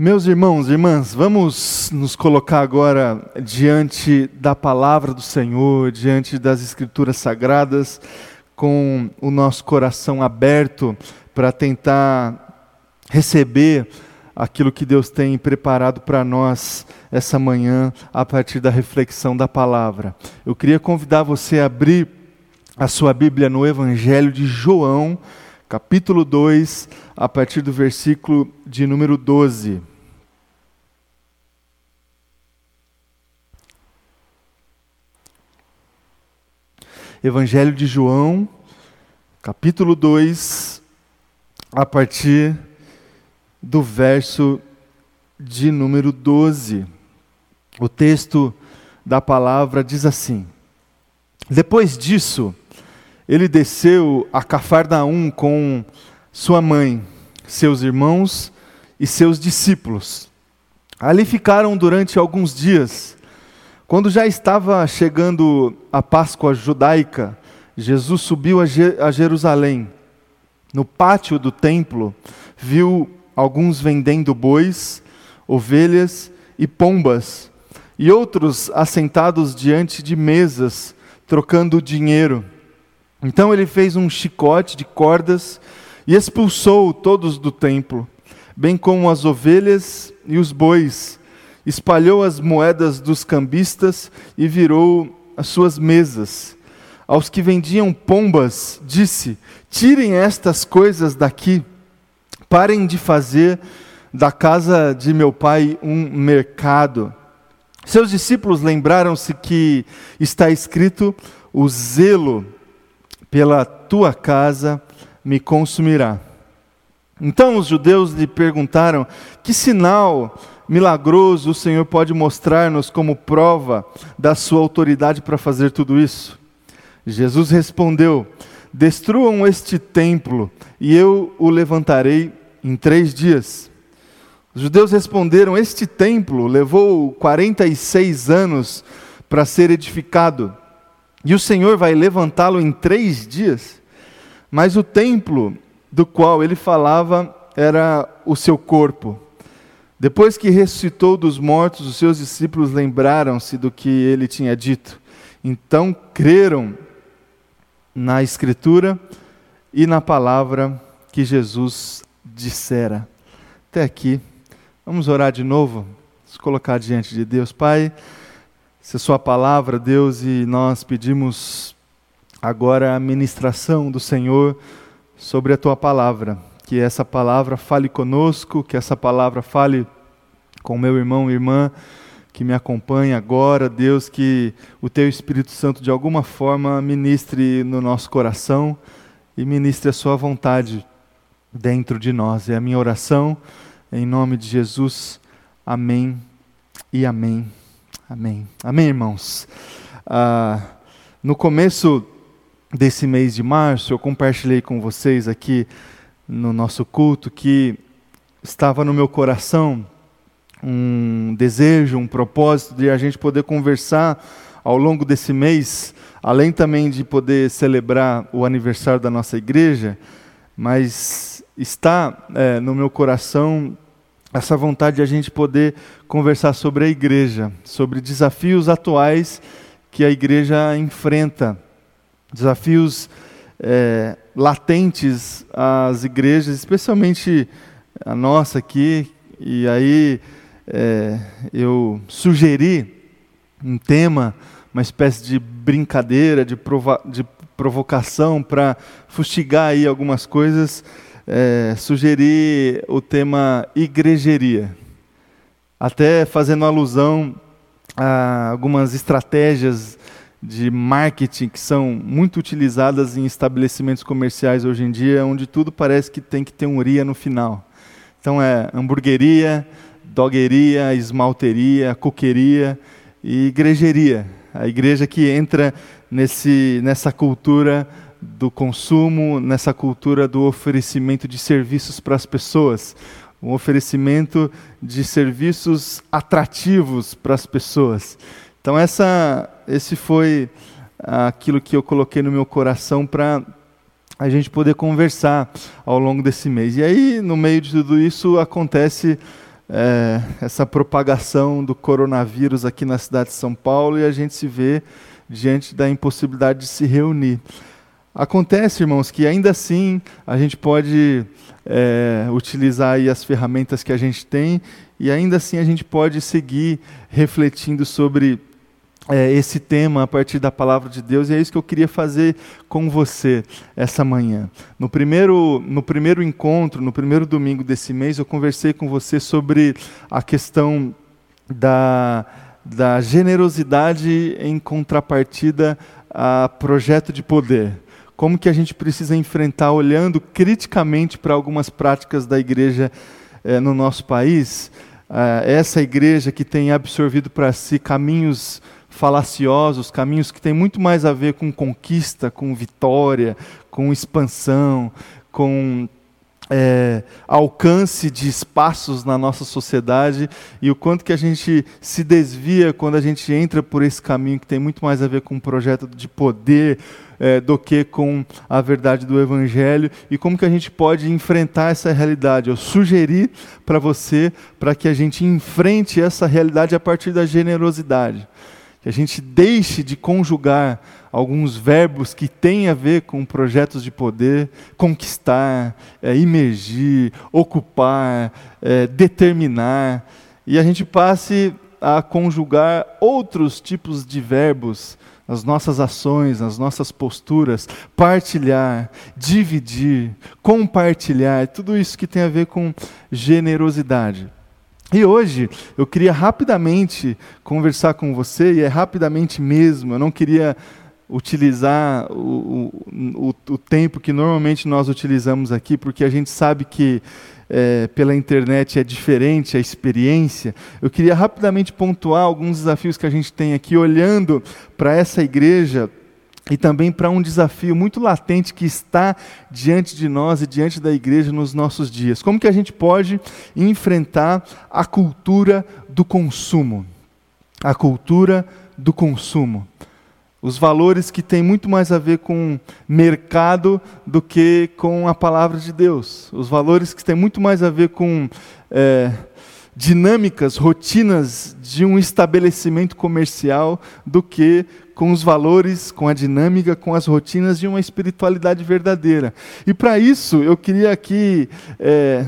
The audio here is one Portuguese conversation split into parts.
Meus irmãos e irmãs, vamos nos colocar agora diante da palavra do Senhor, diante das Escrituras Sagradas, com o nosso coração aberto para tentar receber aquilo que Deus tem preparado para nós essa manhã a partir da reflexão da palavra. Eu queria convidar você a abrir a sua Bíblia no Evangelho de João, capítulo 2, a partir do versículo de número 12. Evangelho de João, capítulo 2, a partir do verso de número 12. O texto da palavra diz assim: Depois disso, ele desceu a Cafarnaum com sua mãe, seus irmãos e seus discípulos. Ali ficaram durante alguns dias. Quando já estava chegando a Páscoa judaica, Jesus subiu a Jerusalém. No pátio do templo, viu alguns vendendo bois, ovelhas e pombas, e outros assentados diante de mesas, trocando dinheiro. Então ele fez um chicote de cordas e expulsou todos do templo, bem como as ovelhas e os bois espalhou as moedas dos cambistas e virou as suas mesas. Aos que vendiam pombas, disse: Tirem estas coisas daqui, parem de fazer da casa de meu pai um mercado. Seus discípulos lembraram-se que está escrito: O zelo pela tua casa me consumirá. Então os judeus lhe perguntaram: Que sinal milagroso o Senhor pode mostrar-nos como prova da sua autoridade para fazer tudo isso? Jesus respondeu: Destruam este templo e eu o levantarei em três dias. Os judeus responderam: Este templo levou 46 anos para ser edificado e o Senhor vai levantá-lo em três dias. Mas o templo do qual ele falava era o seu corpo. Depois que ressuscitou dos mortos, os seus discípulos lembraram-se do que ele tinha dito. Então creram na Escritura e na palavra que Jesus dissera. Até aqui. Vamos orar de novo? Se colocar diante de Deus. Pai, se a Sua palavra, Deus, e nós pedimos agora a ministração do Senhor sobre a Tua palavra que essa palavra fale conosco, que essa palavra fale com meu irmão e irmã que me acompanha agora, Deus, que o Teu Espírito Santo de alguma forma ministre no nosso coração e ministre a Sua vontade dentro de nós. É a minha oração, em nome de Jesus. Amém e amém. Amém. Amém, irmãos. Ah, no começo desse mês de março, eu compartilhei com vocês aqui no nosso culto que estava no meu coração um desejo, um propósito de a gente poder conversar ao longo desse mês, além também de poder celebrar o aniversário da nossa igreja, mas está é, no meu coração essa vontade de a gente poder conversar sobre a igreja, sobre desafios atuais que a igreja enfrenta, desafios é, latentes às igrejas, especialmente a nossa aqui. E aí é, eu sugeri um tema, uma espécie de brincadeira, de, prova de provocação para fustigar aí algumas coisas. É, sugeri o tema igrejeria, até fazendo alusão a algumas estratégias de marketing que são muito utilizadas em estabelecimentos comerciais hoje em dia, onde tudo parece que tem que ter um ria no final. Então é hamburgueria, dogueria, esmalteria, coqueria e igrejeria. A igreja que entra nesse, nessa cultura do consumo, nessa cultura do oferecimento de serviços para as pessoas, um oferecimento de serviços atrativos para as pessoas. Então essa, esse foi aquilo que eu coloquei no meu coração para a gente poder conversar ao longo desse mês. E aí, no meio de tudo isso, acontece é, essa propagação do coronavírus aqui na cidade de São Paulo e a gente se vê diante da impossibilidade de se reunir. Acontece, irmãos, que ainda assim a gente pode é, utilizar as ferramentas que a gente tem e ainda assim a gente pode seguir refletindo sobre é, esse tema a partir da palavra de Deus, e é isso que eu queria fazer com você essa manhã. No primeiro, no primeiro encontro, no primeiro domingo desse mês, eu conversei com você sobre a questão da, da generosidade em contrapartida a projeto de poder. Como que a gente precisa enfrentar olhando criticamente para algumas práticas da igreja é, no nosso país, essa igreja que tem absorvido para si caminhos falaciosos, caminhos que têm muito mais a ver com conquista, com vitória, com expansão, com é, alcance de espaços na nossa sociedade e o quanto que a gente se desvia quando a gente entra por esse caminho que tem muito mais a ver com um projeto de poder é, do que com a verdade do Evangelho e como que a gente pode enfrentar essa realidade. Eu sugeri para você para que a gente enfrente essa realidade a partir da generosidade que a gente deixe de conjugar alguns verbos que têm a ver com projetos de poder, conquistar, é, imergir, ocupar, é, determinar, e a gente passe a conjugar outros tipos de verbos nas nossas ações, nas nossas posturas, partilhar, dividir, compartilhar, tudo isso que tem a ver com generosidade. E hoje eu queria rapidamente conversar com você, e é rapidamente mesmo, eu não queria utilizar o, o, o, tempo que normalmente nós utilizamos aqui, porque a gente sabe que é, pela internet é diferente a experiência. Eu queria rapidamente pontuar alguns desafios que a gente tem aqui, olhando para essa igreja e também para um desafio muito latente que está diante de nós e diante da igreja nos nossos dias. Como que a gente pode enfrentar a cultura do consumo? A cultura do consumo. Os valores que têm muito mais a ver com mercado do que com a palavra de Deus. Os valores que têm muito mais a ver com é, dinâmicas, rotinas de um estabelecimento comercial do que com os valores, com a dinâmica, com as rotinas de uma espiritualidade verdadeira. E para isso, eu queria aqui é,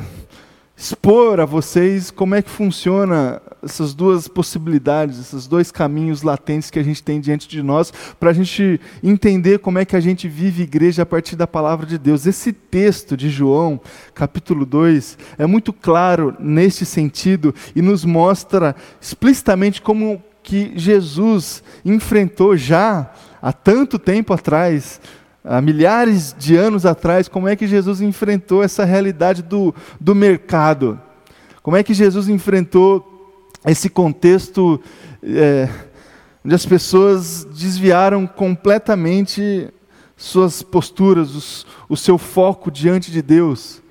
expor a vocês como é que funciona essas duas possibilidades, esses dois caminhos latentes que a gente tem diante de nós, para a gente entender como é que a gente vive igreja a partir da palavra de Deus. Esse texto de João, capítulo 2, é muito claro neste sentido e nos mostra explicitamente como que Jesus enfrentou já há tanto tempo atrás, há milhares de anos atrás, como é que Jesus enfrentou essa realidade do, do mercado? Como é que Jesus enfrentou esse contexto é, onde as pessoas desviaram completamente suas posturas, os, o seu foco diante de Deus?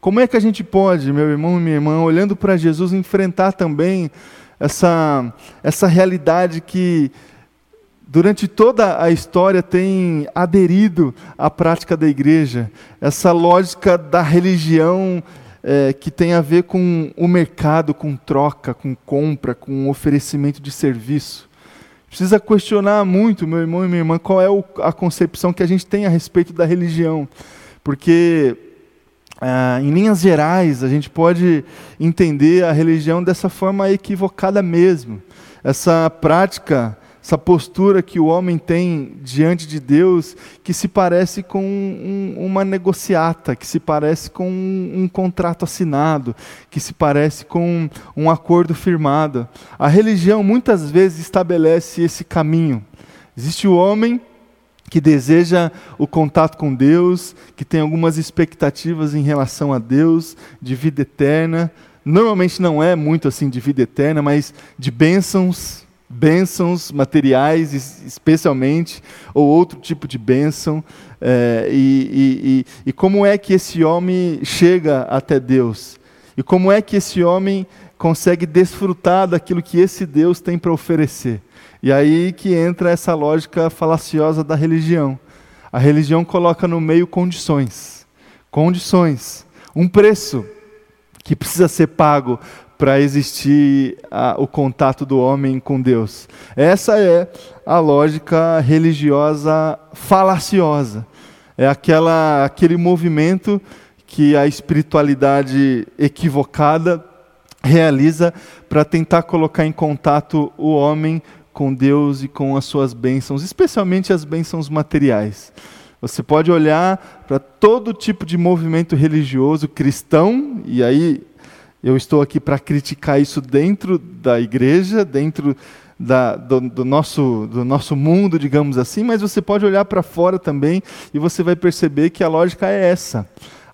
Como é que a gente pode, meu irmão e minha irmã, olhando para Jesus, enfrentar também essa, essa realidade que durante toda a história tem aderido à prática da igreja, essa lógica da religião é, que tem a ver com o mercado, com troca, com compra, com oferecimento de serviço. Precisa questionar muito, meu irmão e minha irmã, qual é a concepção que a gente tem a respeito da religião. Porque ah, em linhas gerais, a gente pode entender a religião dessa forma equivocada mesmo. Essa prática, essa postura que o homem tem diante de Deus, que se parece com um, uma negociata, que se parece com um, um contrato assinado, que se parece com um, um acordo firmado. A religião muitas vezes estabelece esse caminho. Existe o homem que deseja o contato com Deus, que tem algumas expectativas em relação a Deus, de vida eterna. Normalmente não é muito assim de vida eterna, mas de bênçãos, bênçãos materiais, especialmente, ou outro tipo de bênção. É, e, e, e como é que esse homem chega até Deus? E como é que esse homem consegue desfrutar daquilo que esse Deus tem para oferecer? E aí que entra essa lógica falaciosa da religião. A religião coloca no meio condições. Condições. Um preço que precisa ser pago para existir a, o contato do homem com Deus. Essa é a lógica religiosa falaciosa. É aquela, aquele movimento que a espiritualidade equivocada realiza para tentar colocar em contato o homem com Deus e com as suas bênçãos, especialmente as bênçãos materiais. Você pode olhar para todo tipo de movimento religioso cristão, e aí eu estou aqui para criticar isso dentro da igreja, dentro da, do, do, nosso, do nosso mundo, digamos assim, mas você pode olhar para fora também e você vai perceber que a lógica é essa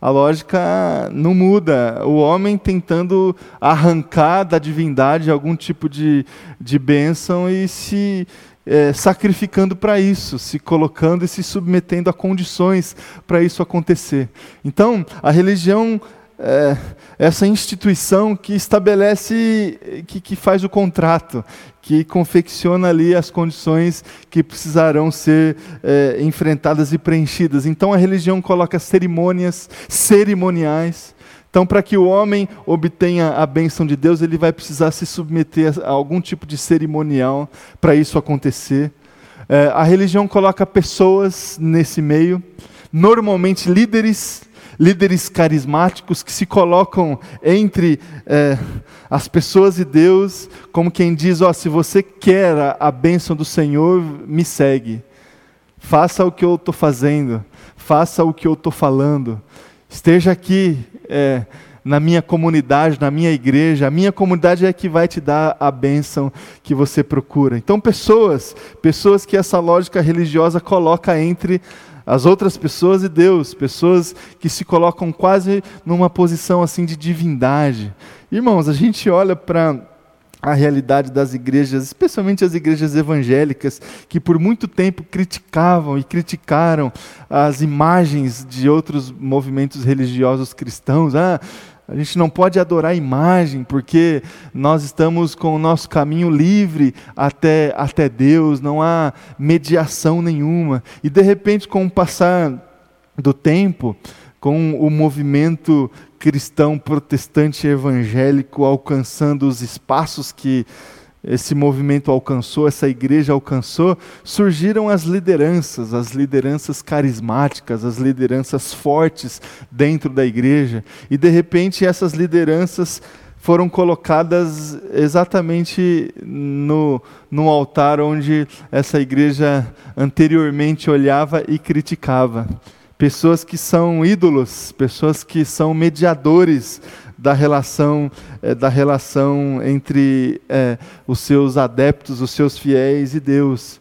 a lógica não muda. O homem tentando arrancar da divindade algum tipo de, de bênção e se é, sacrificando para isso, se colocando e se submetendo a condições para isso acontecer. Então, a religião é, essa instituição que estabelece, que, que faz o contrato, que confecciona ali as condições que precisarão ser é, enfrentadas e preenchidas. Então a religião coloca cerimônias cerimoniais. Então, para que o homem obtenha a bênção de Deus, ele vai precisar se submeter a algum tipo de cerimonial para isso acontecer. É, a religião coloca pessoas nesse meio, normalmente líderes líderes carismáticos que se colocam entre é, as pessoas e Deus, como quem diz: ó, oh, se você quer a, bênção do Senhor, me segue. Faça o que eu estou fazendo, faça o que eu estou falando. Esteja aqui é, na minha comunidade, na minha igreja. A minha comunidade é que vai te dar a bênção que você procura. Então, pessoas, pessoas que essa lógica religiosa coloca entre as outras pessoas e Deus, pessoas que se colocam quase numa posição assim de divindade. Irmãos, a gente olha para a realidade das igrejas, especialmente as igrejas evangélicas, que por muito tempo criticavam e criticaram as imagens de outros movimentos religiosos cristãos. Ah, a gente não pode adorar a imagem, porque nós estamos com o nosso caminho livre até, até Deus, não há mediação nenhuma. E de repente, com o passar do tempo, com o movimento cristão protestante evangélico alcançando os espaços que esse movimento alcançou, essa igreja alcançou, surgiram as lideranças, as lideranças carismáticas, as lideranças fortes dentro da igreja. E de repente essas lideranças foram colocadas exatamente no, no altar onde essa igreja anteriormente olhava e criticava. Pessoas que são ídolos, pessoas que são mediadores da relação, é, da relação entre é, os seus adeptos, os seus fiéis e Deus.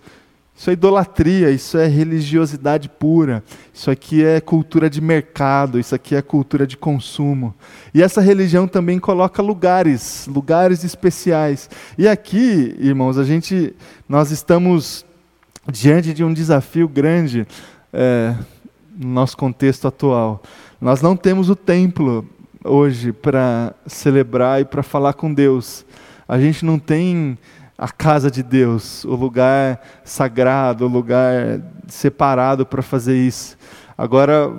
Isso é idolatria, isso é religiosidade pura, isso aqui é cultura de mercado, isso aqui é cultura de consumo. E essa religião também coloca lugares, lugares especiais. E aqui, irmãos, a gente, nós estamos diante de um desafio grande é, no nosso contexto atual. Nós não temos o templo hoje para celebrar e para falar com Deus. A gente não tem a casa de Deus, o lugar sagrado, o lugar separado para fazer isso. Agora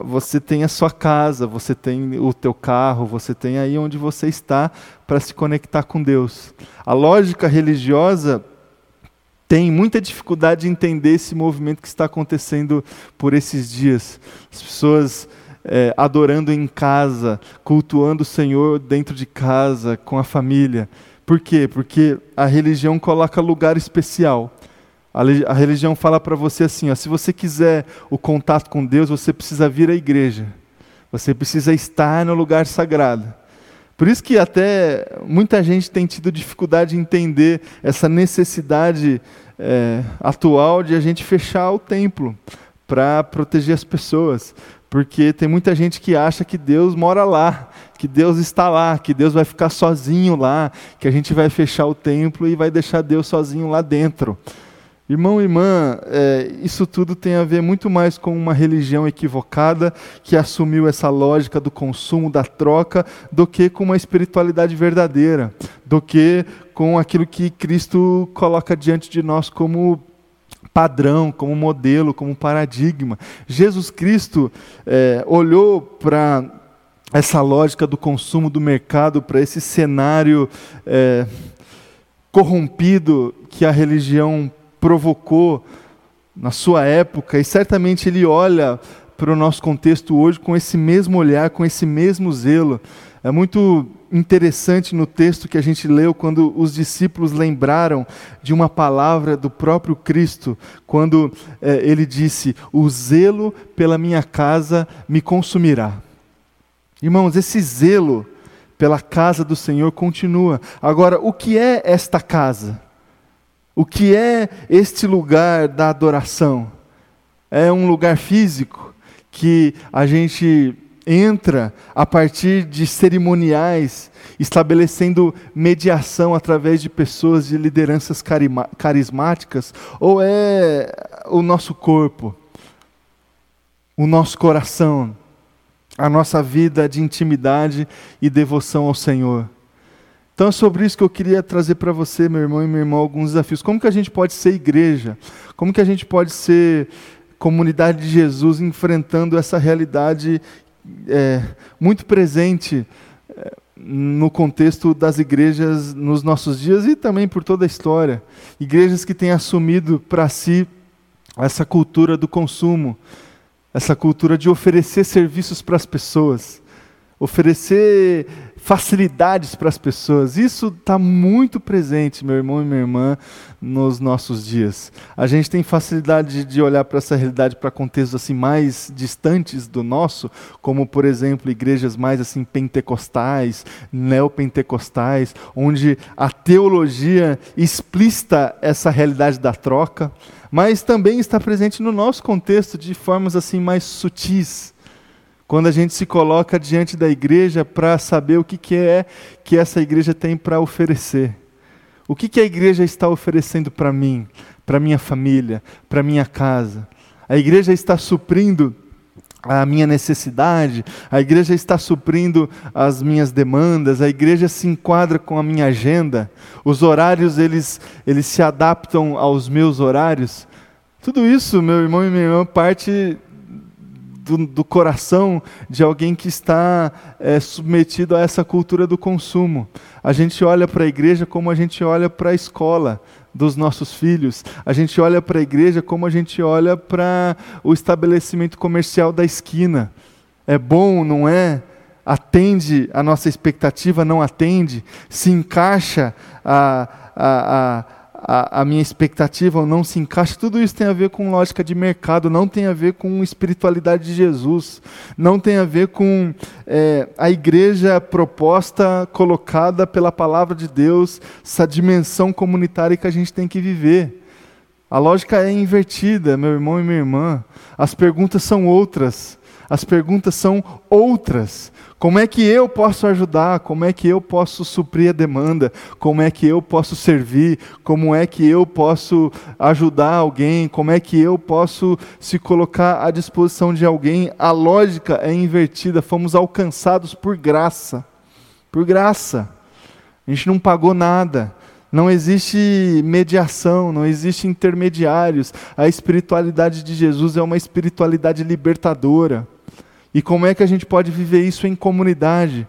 você tem a sua casa, você tem o teu carro, você tem aí onde você está para se conectar com Deus. A lógica religiosa tem muita dificuldade de entender esse movimento que está acontecendo por esses dias. As pessoas é, adorando em casa, cultuando o Senhor dentro de casa, com a família. Por quê? Porque a religião coloca lugar especial. A, religião fala para você assim: ó, se você quiser o contato com Deus, você precisa vir à igreja. Você precisa estar no lugar sagrado. Por isso que até muita gente tem tido dificuldade em entender essa necessidade é, atual de a gente fechar o templo para proteger as pessoas. Porque tem muita gente que acha que Deus mora lá, que Deus está lá, que Deus vai ficar sozinho lá, que a gente vai fechar o templo e vai deixar Deus sozinho lá dentro. Irmão e irmã, é, isso tudo tem a ver muito mais com uma religião equivocada que assumiu essa lógica do consumo, da troca, do que com uma espiritualidade verdadeira, do que com aquilo que Cristo coloca diante de nós como padrão, como modelo, como paradigma. Jesus Cristo é, olhou para essa lógica do consumo do mercado para esse cenário é, corrompido que a religião provocou na sua época, e certamente ele olha para o nosso contexto hoje com esse mesmo olhar, com esse mesmo zelo. É muito interessante no texto que a gente leu, quando os discípulos lembraram de uma palavra do próprio Cristo, quando é, ele disse: O zelo pela minha casa me consumirá. Irmãos, esse zelo pela casa do Senhor continua. Agora, o que é esta casa? O que é este lugar da adoração? É um lugar físico que a gente entra a partir de cerimoniais, estabelecendo mediação através de pessoas de lideranças carismáticas, ou é o nosso corpo, o nosso coração, a nossa vida de intimidade e devoção ao Senhor? Então é sobre isso que eu queria trazer para você, meu irmão e minha irmã, alguns desafios. Como que a gente pode ser igreja? Como que a gente pode ser comunidade de Jesus enfrentando essa realidade é, muito presente é, no contexto das igrejas nos nossos dias e também por toda a história. Igrejas que têm assumido para si essa cultura do consumo, essa cultura de oferecer serviços para as pessoas, oferecer facilidades para as pessoas. Isso está muito presente, meu irmão e minha irmã, nos nossos dias. A gente tem facilidade de olhar para essa realidade para contextos assim mais distantes do nosso, como por exemplo igrejas mais assim pentecostais, neopentecostais, onde a teologia explícita essa realidade da troca, mas também está presente no nosso contexto de formas assim mais sutis quando a gente se coloca diante da igreja para saber o que, que é que essa igreja tem para oferecer. O que, que a igreja está oferecendo para mim, para minha família, para minha casa? A igreja está suprindo a minha necessidade, a igreja está suprindo as minhas demandas, a igreja se enquadra com a minha agenda, os horários eles, eles se adaptam aos meus horários. Tudo isso, meu irmão e minha irmã, parte do, do coração de alguém que está é, submetido a essa cultura do consumo. A gente olha para a igreja como a gente olha para a escola dos nossos filhos. A gente olha para a igreja como a gente olha para o estabelecimento comercial da esquina. É bom, não é? Atende a nossa expectativa, não atende? Se encaixa a, a, a a, a, minha expectativa ou não se encaixa, tudo isso tem a ver com lógica de mercado, não tem a ver com espiritualidade de Jesus, não tem a ver com é, a igreja proposta, colocada pela palavra de Deus, essa dimensão comunitária que a gente tem que viver. A lógica é invertida, meu irmão e minha irmã. As perguntas são outras. As perguntas são outras. Como é que eu posso ajudar? Como é que eu posso suprir a demanda? Como é que eu posso servir? Como é que eu posso ajudar alguém? Como é que eu posso se colocar à disposição de alguém? A lógica é invertida. Fomos alcançados por graça. Por graça. A gente não pagou nada. Não existe mediação, não existe intermediários. A espiritualidade de Jesus é uma espiritualidade libertadora. E como é que a gente pode viver isso em comunidade?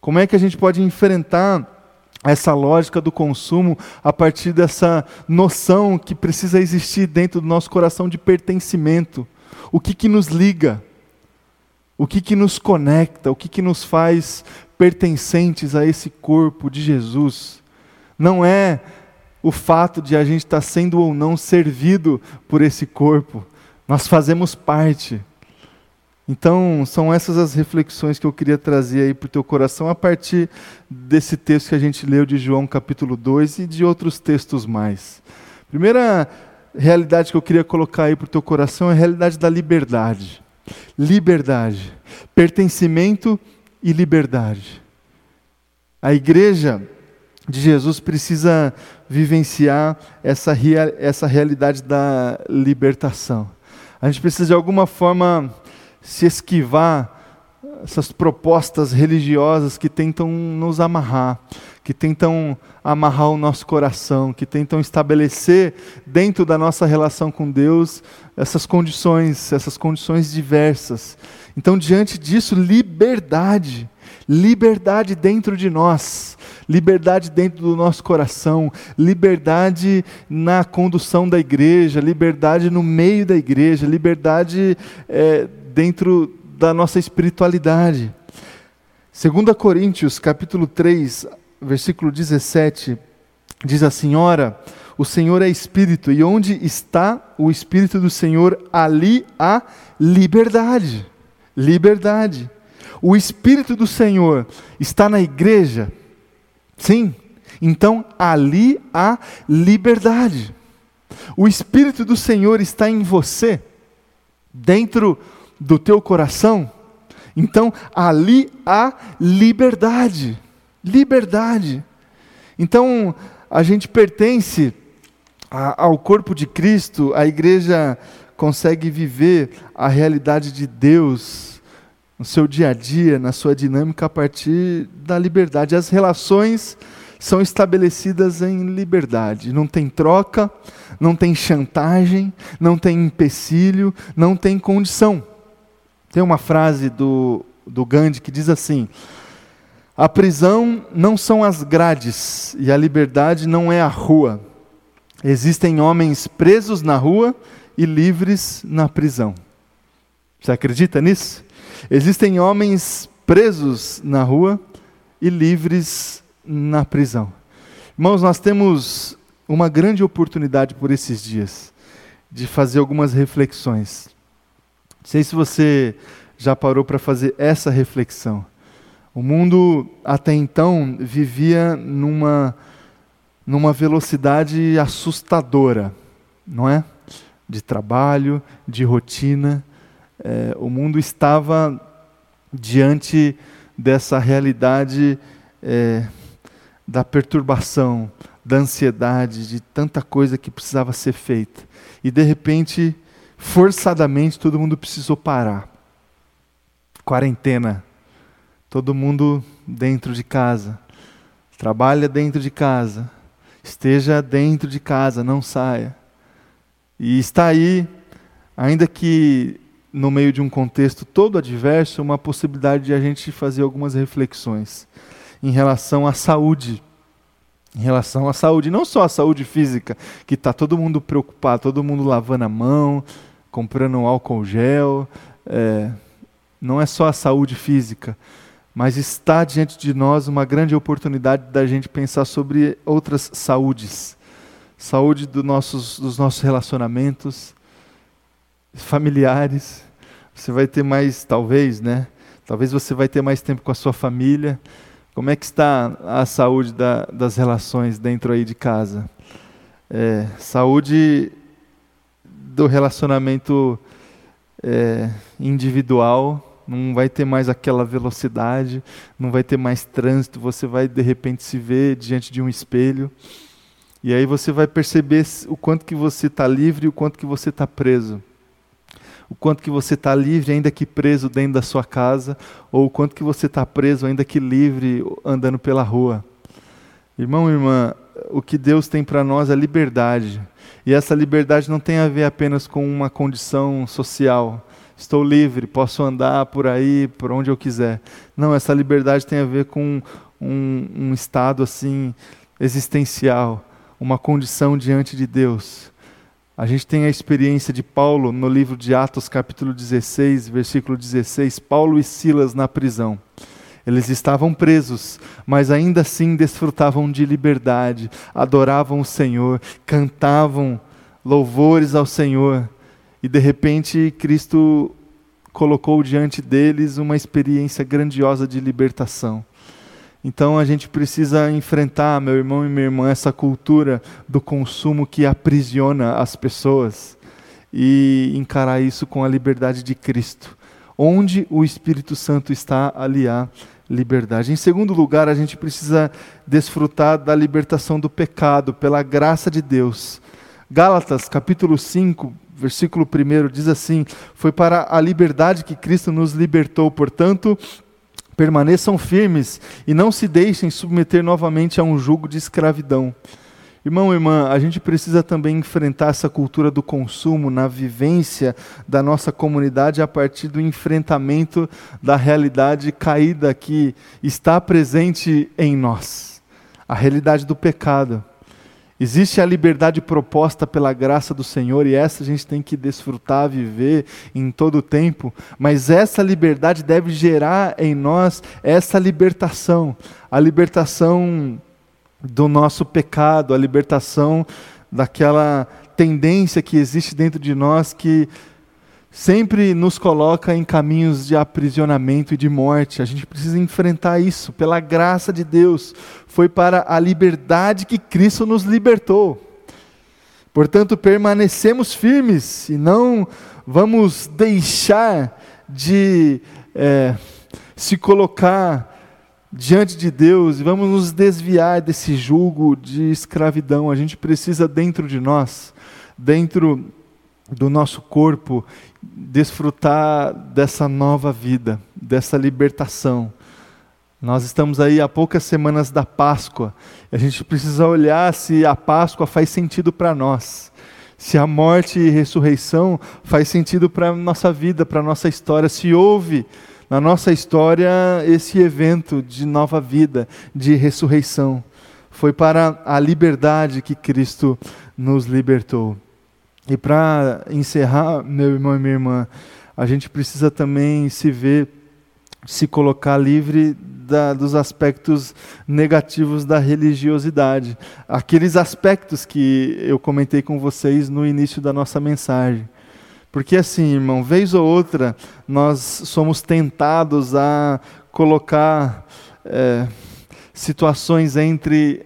Como é que a gente pode enfrentar essa lógica do consumo a partir dessa noção que precisa existir dentro do nosso coração de pertencimento? O que, que nos liga? O que, que nos conecta? O que, que nos faz pertencentes a esse corpo de Jesus? Não é o fato de a gente estar sendo ou não servido por esse corpo, nós fazemos parte. Então, são essas as reflexões que eu queria trazer aí para o teu coração a partir desse texto que a gente leu de João capítulo 2 e de outros textos mais. Primeira realidade que eu queria colocar aí para o teu coração é a realidade da liberdade. Liberdade, pertencimento e liberdade. A igreja de Jesus precisa vivenciar essa, essa realidade da libertação. A gente precisa de alguma forma se esquivar essas propostas religiosas que tentam nos amarrar, que tentam amarrar o nosso coração, que tentam estabelecer dentro da nossa relação com Deus essas condições, essas condições diversas. Então, diante disso, liberdade, liberdade dentro de nós, liberdade dentro do nosso coração, liberdade na condução da igreja, liberdade no meio da igreja, liberdade é, dentro da nossa espiritualidade. 2 Coríntios, capítulo 3, versículo 17, diz assim: Ora, o Senhor é Espírito, e onde está o Espírito do Senhor, ali há liberdade. Liberdade. O Espírito do Senhor está na igreja? Sim. Então ali há liberdade. O Espírito do Senhor está em você, dentro do teu coração, então ali há liberdade. Liberdade. Então a gente pertence a, ao corpo de Cristo, a igreja consegue viver a realidade de Deus no seu dia a dia, na sua dinâmica a partir da liberdade. As relações são estabelecidas em liberdade. Não tem troca, não tem chantagem, não tem empecilho, não tem condição. Tem uma frase do, do Gandhi que diz assim: A prisão não são as grades e a liberdade não é a rua. Existem homens presos na rua e livres na prisão. Você acredita nisso? Existem homens presos na rua e livres na prisão. Irmãos, nós temos uma grande oportunidade por esses dias de fazer algumas reflexões. Sei se você já parou para fazer essa reflexão. O mundo até então vivia numa, numa velocidade assustadora, não é? De trabalho, de rotina. É, o mundo estava diante dessa realidade é, da perturbação, da ansiedade, de tanta coisa que precisava ser feita. E de repente forçadamente todo mundo precisou parar. Quarentena. Todo mundo dentro de casa. Trabalha dentro de casa. Esteja dentro de casa, não saia. E está aí, ainda que no meio de um contexto todo adverso, uma possibilidade de a gente fazer algumas reflexões em relação à saúde em relação à saúde, não só a saúde física, que está todo mundo preocupado, todo mundo lavando a mão, comprando álcool gel. É, não é só a saúde física, mas está diante de nós uma grande oportunidade da gente pensar sobre outras saúdes. Saúde do nossos, dos nossos relacionamentos familiares. Você vai ter mais, talvez, né? Talvez você vai ter mais tempo com a sua família. Como é que está a saúde da, das relações dentro aí de casa? É, saúde do relacionamento é, individual, não vai ter mais aquela velocidade, não vai ter mais trânsito, você vai de repente se ver diante de um espelho. E aí você vai perceber o quanto que você está livre e o quanto que você está preso. O quanto que você está livre ainda que preso dentro da sua casa, ou o quanto que você está preso ainda que livre andando pela rua. Irmão, irmã, o que Deus tem para nós é liberdade. E essa liberdade não tem a ver apenas com uma condição social. Estou livre, posso andar por aí, por onde eu quiser. Não, essa liberdade tem a ver com um, um estado assim existencial, uma condição diante de Deus. A gente tem a experiência de Paulo no livro de Atos, capítulo 16, versículo 16, Paulo e Silas na prisão. Eles estavam presos, mas ainda assim desfrutavam de liberdade, adoravam o Senhor, cantavam louvores ao Senhor. E de repente Cristo colocou diante deles uma experiência grandiosa de libertação. Então a gente precisa enfrentar, meu irmão e minha irmã, essa cultura do consumo que aprisiona as pessoas e encarar isso com a liberdade de Cristo. Onde o Espírito Santo está, ali há liberdade. Em segundo lugar, a gente precisa desfrutar da libertação do pecado pela graça de Deus. Gálatas, capítulo 5, versículo 1 diz assim: Foi para a liberdade que Cristo nos libertou, portanto, Permaneçam firmes e não se deixem submeter novamente a um jugo de escravidão. Irmão, irmã, a gente precisa também enfrentar essa cultura do consumo na vivência da nossa comunidade a partir do enfrentamento da realidade caída que está presente em nós a realidade do pecado. Existe a liberdade proposta pela graça do Senhor e essa a gente tem que desfrutar, viver em todo o tempo, mas essa liberdade deve gerar em nós essa libertação, a libertação do nosso pecado, a libertação daquela tendência que existe dentro de nós que sempre nos coloca em caminhos de aprisionamento e de morte. A gente precisa enfrentar isso pela graça de Deus. Foi para a liberdade que Cristo nos libertou. Portanto, permanecemos firmes e não vamos deixar de é, se colocar diante de Deus e vamos nos desviar desse julgo de escravidão. A gente precisa, dentro de nós, dentro do nosso corpo, desfrutar dessa nova vida, dessa libertação. Nós estamos aí há poucas semanas da Páscoa. A gente precisa olhar se a Páscoa faz sentido para nós. Se a morte e ressurreição faz sentido para a nossa vida, para a nossa história. Se houve na nossa história esse evento de nova vida, de ressurreição. Foi para a liberdade que Cristo nos libertou. E para encerrar, meu irmão e minha irmã, a gente precisa também se ver, se colocar livre da, dos aspectos negativos da religiosidade. Aqueles aspectos que eu comentei com vocês no início da nossa mensagem. Porque assim, irmão, vez ou outra, nós somos tentados a colocar é, situações entre,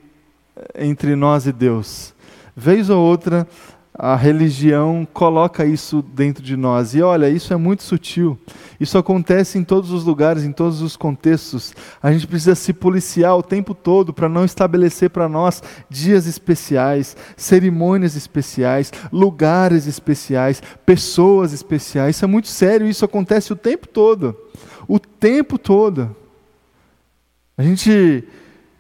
entre nós e Deus. Vez ou outra, a religião coloca isso dentro de nós. E olha, isso é muito sutil. Isso acontece em todos os lugares, em todos os contextos. A gente precisa se policiar o tempo todo para não estabelecer para nós dias especiais, cerimônias especiais, lugares especiais, pessoas especiais. Isso é muito sério, isso acontece o tempo todo. O tempo todo. A gente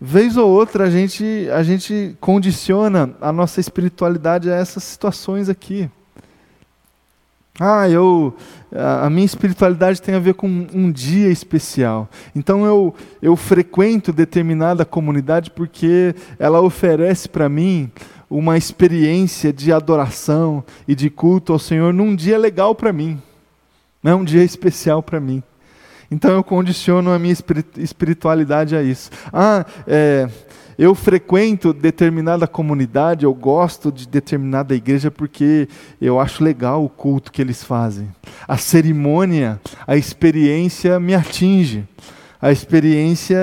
vez ou outra a gente, a gente condiciona a nossa espiritualidade a essas situações aqui. Ah, eu, a minha espiritualidade tem a ver com um dia especial. Então eu, eu frequento determinada comunidade porque ela oferece para mim uma experiência de adoração e de culto ao Senhor num dia legal para mim, não é um dia especial para mim. Então eu condiciono a minha espiritualidade a isso. Ah, é, eu frequento determinada comunidade, eu gosto de determinada igreja porque eu acho legal o culto que eles fazem. A cerimônia, a experiência me atinge. A experiência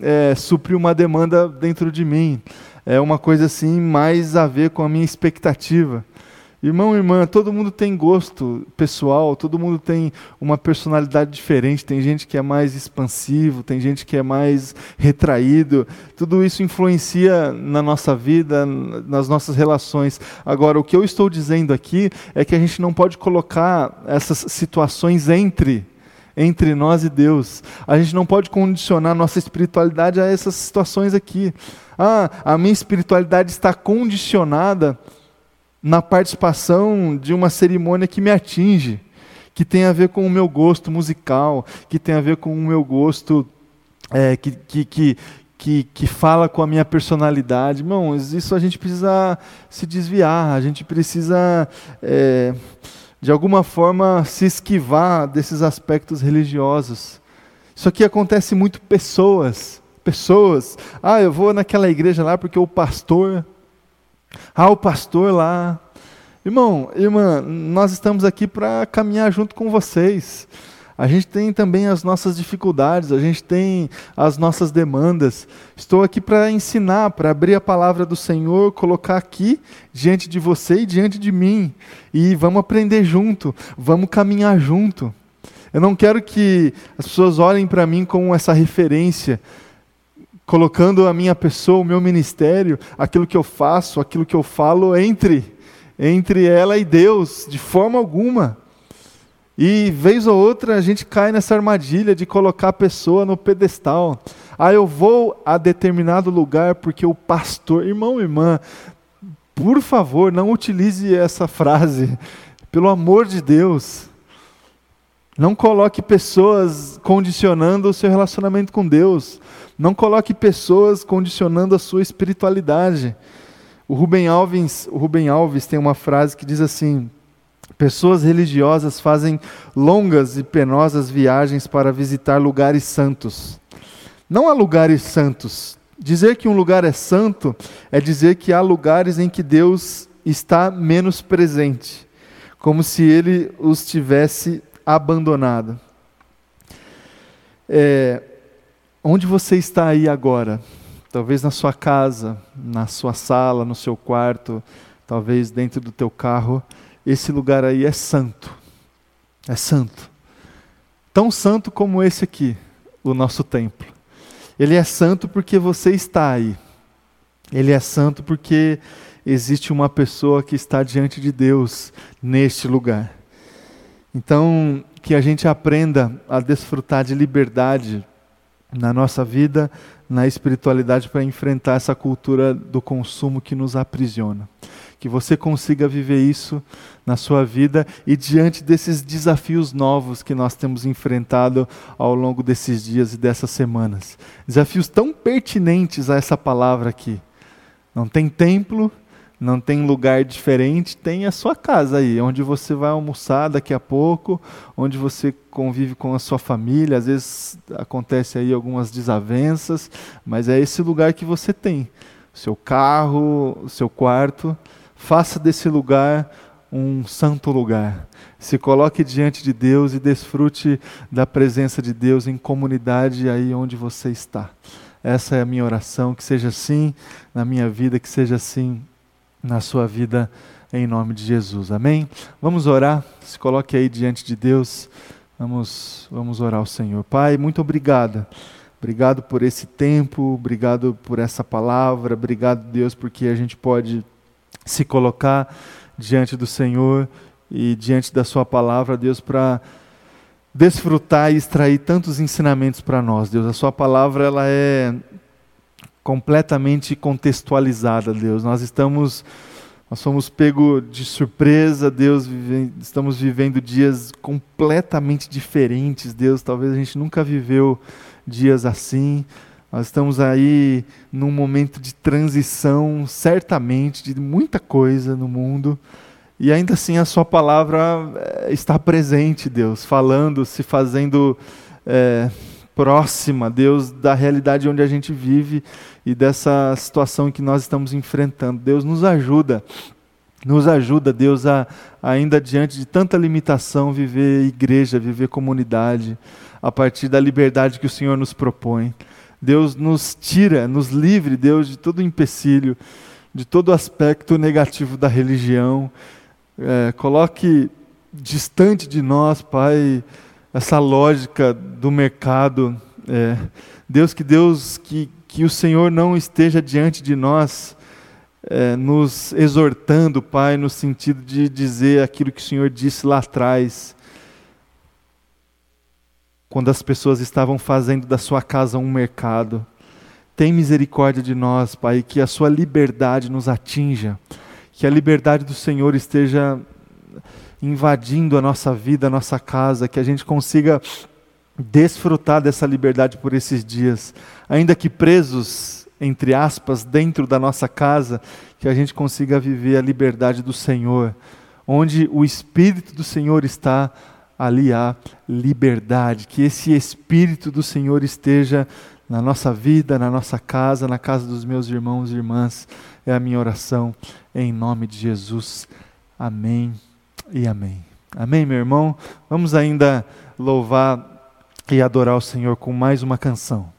é, supre uma demanda dentro de mim. É uma coisa assim mais a ver com a minha expectativa. Irmão irmã, todo mundo tem gosto pessoal, todo mundo tem uma personalidade diferente. Tem gente que é mais expansivo, tem gente que é mais retraído. Tudo isso influencia na nossa vida, nas nossas relações. Agora, o que eu estou dizendo aqui é que a gente não pode colocar essas situações entre entre nós e Deus. A gente não pode condicionar nossa espiritualidade a essas situações aqui. Ah, a minha espiritualidade está condicionada na participação de uma cerimônia que me atinge, que tem a ver com o meu gosto musical, que tem a ver com o meu gosto é, que, que, que, que, que fala com a minha personalidade. Irmãos, isso a gente precisa se desviar, a gente precisa, é, de alguma forma, se esquivar desses aspectos religiosos. Isso aqui acontece muito pessoas, pessoas. Ah, eu vou naquela igreja lá porque o pastor ah, o pastor lá. Irmão, irmã, nós estamos aqui para caminhar junto com vocês. A gente tem também as nossas dificuldades, a gente tem as nossas demandas. Estou aqui para ensinar, para abrir a palavra do Senhor, colocar aqui diante de você e diante de mim. E vamos aprender junto, vamos caminhar junto. Eu não quero que as pessoas olhem para mim como essa referência colocando a minha pessoa, o meu ministério, aquilo que eu faço, aquilo que eu falo entre entre ela e Deus, de forma alguma. E vez ou outra a gente cai nessa armadilha de colocar a pessoa no pedestal. Ah, eu vou a determinado lugar porque o pastor, irmão, irmã, por favor, não utilize essa frase. Pelo amor de Deus. Não coloque pessoas condicionando o seu relacionamento com Deus. Não coloque pessoas condicionando a sua espiritualidade. O Rubem Alves, o Rubem Alves tem uma frase que diz assim: Pessoas religiosas fazem longas e penosas viagens para visitar lugares santos. Não há lugares santos. Dizer que um lugar é santo é dizer que há lugares em que Deus está menos presente, como se ele os tivesse abandonado. É, onde você está aí agora? Talvez na sua casa, na sua sala, no seu quarto, talvez dentro do teu carro esse lugar aí é santo. É santo. Tão santo como esse aqui, o nosso templo. Ele é santo porque você está aí. Ele é santo porque existe uma pessoa que está diante de Deus neste lugar. Então, que a gente aprenda a desfrutar de liberdade na nossa vida, na espiritualidade, para enfrentar essa cultura do consumo que nos aprisiona que você consiga viver isso na sua vida e diante desses desafios novos que nós temos enfrentado ao longo desses dias e dessas semanas. Desafios tão pertinentes a essa palavra aqui. Não tem templo, não tem lugar diferente, tem a sua casa aí, onde você vai almoçar daqui a pouco, onde você convive com a sua família, às vezes acontece aí algumas desavenças, mas é esse lugar que você tem. Seu carro, seu quarto, Faça desse lugar um santo lugar. Se coloque diante de Deus e desfrute da presença de Deus em comunidade aí onde você está. Essa é a minha oração, que seja assim na minha vida, que seja assim na sua vida, em nome de Jesus. Amém? Vamos orar. Se coloque aí diante de Deus. Vamos, vamos orar ao Senhor. Pai, muito obrigado. Obrigado por esse tempo, obrigado por essa palavra, obrigado, Deus, porque a gente pode se colocar diante do Senhor e diante da Sua palavra, Deus, para desfrutar e extrair tantos ensinamentos para nós, Deus. A Sua palavra ela é completamente contextualizada, Deus. Nós estamos nós fomos pego de surpresa, Deus, estamos vivendo dias completamente diferentes, Deus. Talvez a gente nunca viveu dias assim. Nós estamos aí num momento de transição, certamente, de muita coisa no mundo. E ainda assim a Sua palavra eh, está presente, Deus, falando, se fazendo é, próxima, Deus, da realidade onde a gente vive e dessa situação que nós estamos enfrentando. Deus nos ajuda, nos ajuda, Deus, a ainda diante de tanta limitação, viver igreja, viver comunidade, a partir da liberdade que o Senhor nos propõe. Deus nos tira, nos livre, Deus, de todo empecilho, de todo aspecto negativo da religião. É, coloque distante de nós, Pai, essa lógica do mercado. É, Deus, que Deus, que, que o Senhor não esteja diante de nós, é, nos exortando, Pai, no sentido de dizer aquilo que o Senhor disse lá atrás quando as pessoas estavam fazendo da sua casa um mercado. Tem misericórdia de nós, Pai, que a sua liberdade nos atinja, que a liberdade do Senhor esteja invadindo a nossa vida, a nossa casa, que a gente consiga desfrutar dessa liberdade por esses dias, ainda que presos, entre aspas, dentro da nossa casa, que a gente consiga viver a liberdade do Senhor, onde o Espírito do Senhor está ali há liberdade. Que esse Espírito do Senhor esteja na nossa vida, na nossa casa, na casa dos meus irmãos e irmãs. É a minha oração em nome de Jesus. Amém e amém. Amém, meu irmão? Vamos ainda louvar e adorar o Senhor com mais uma canção.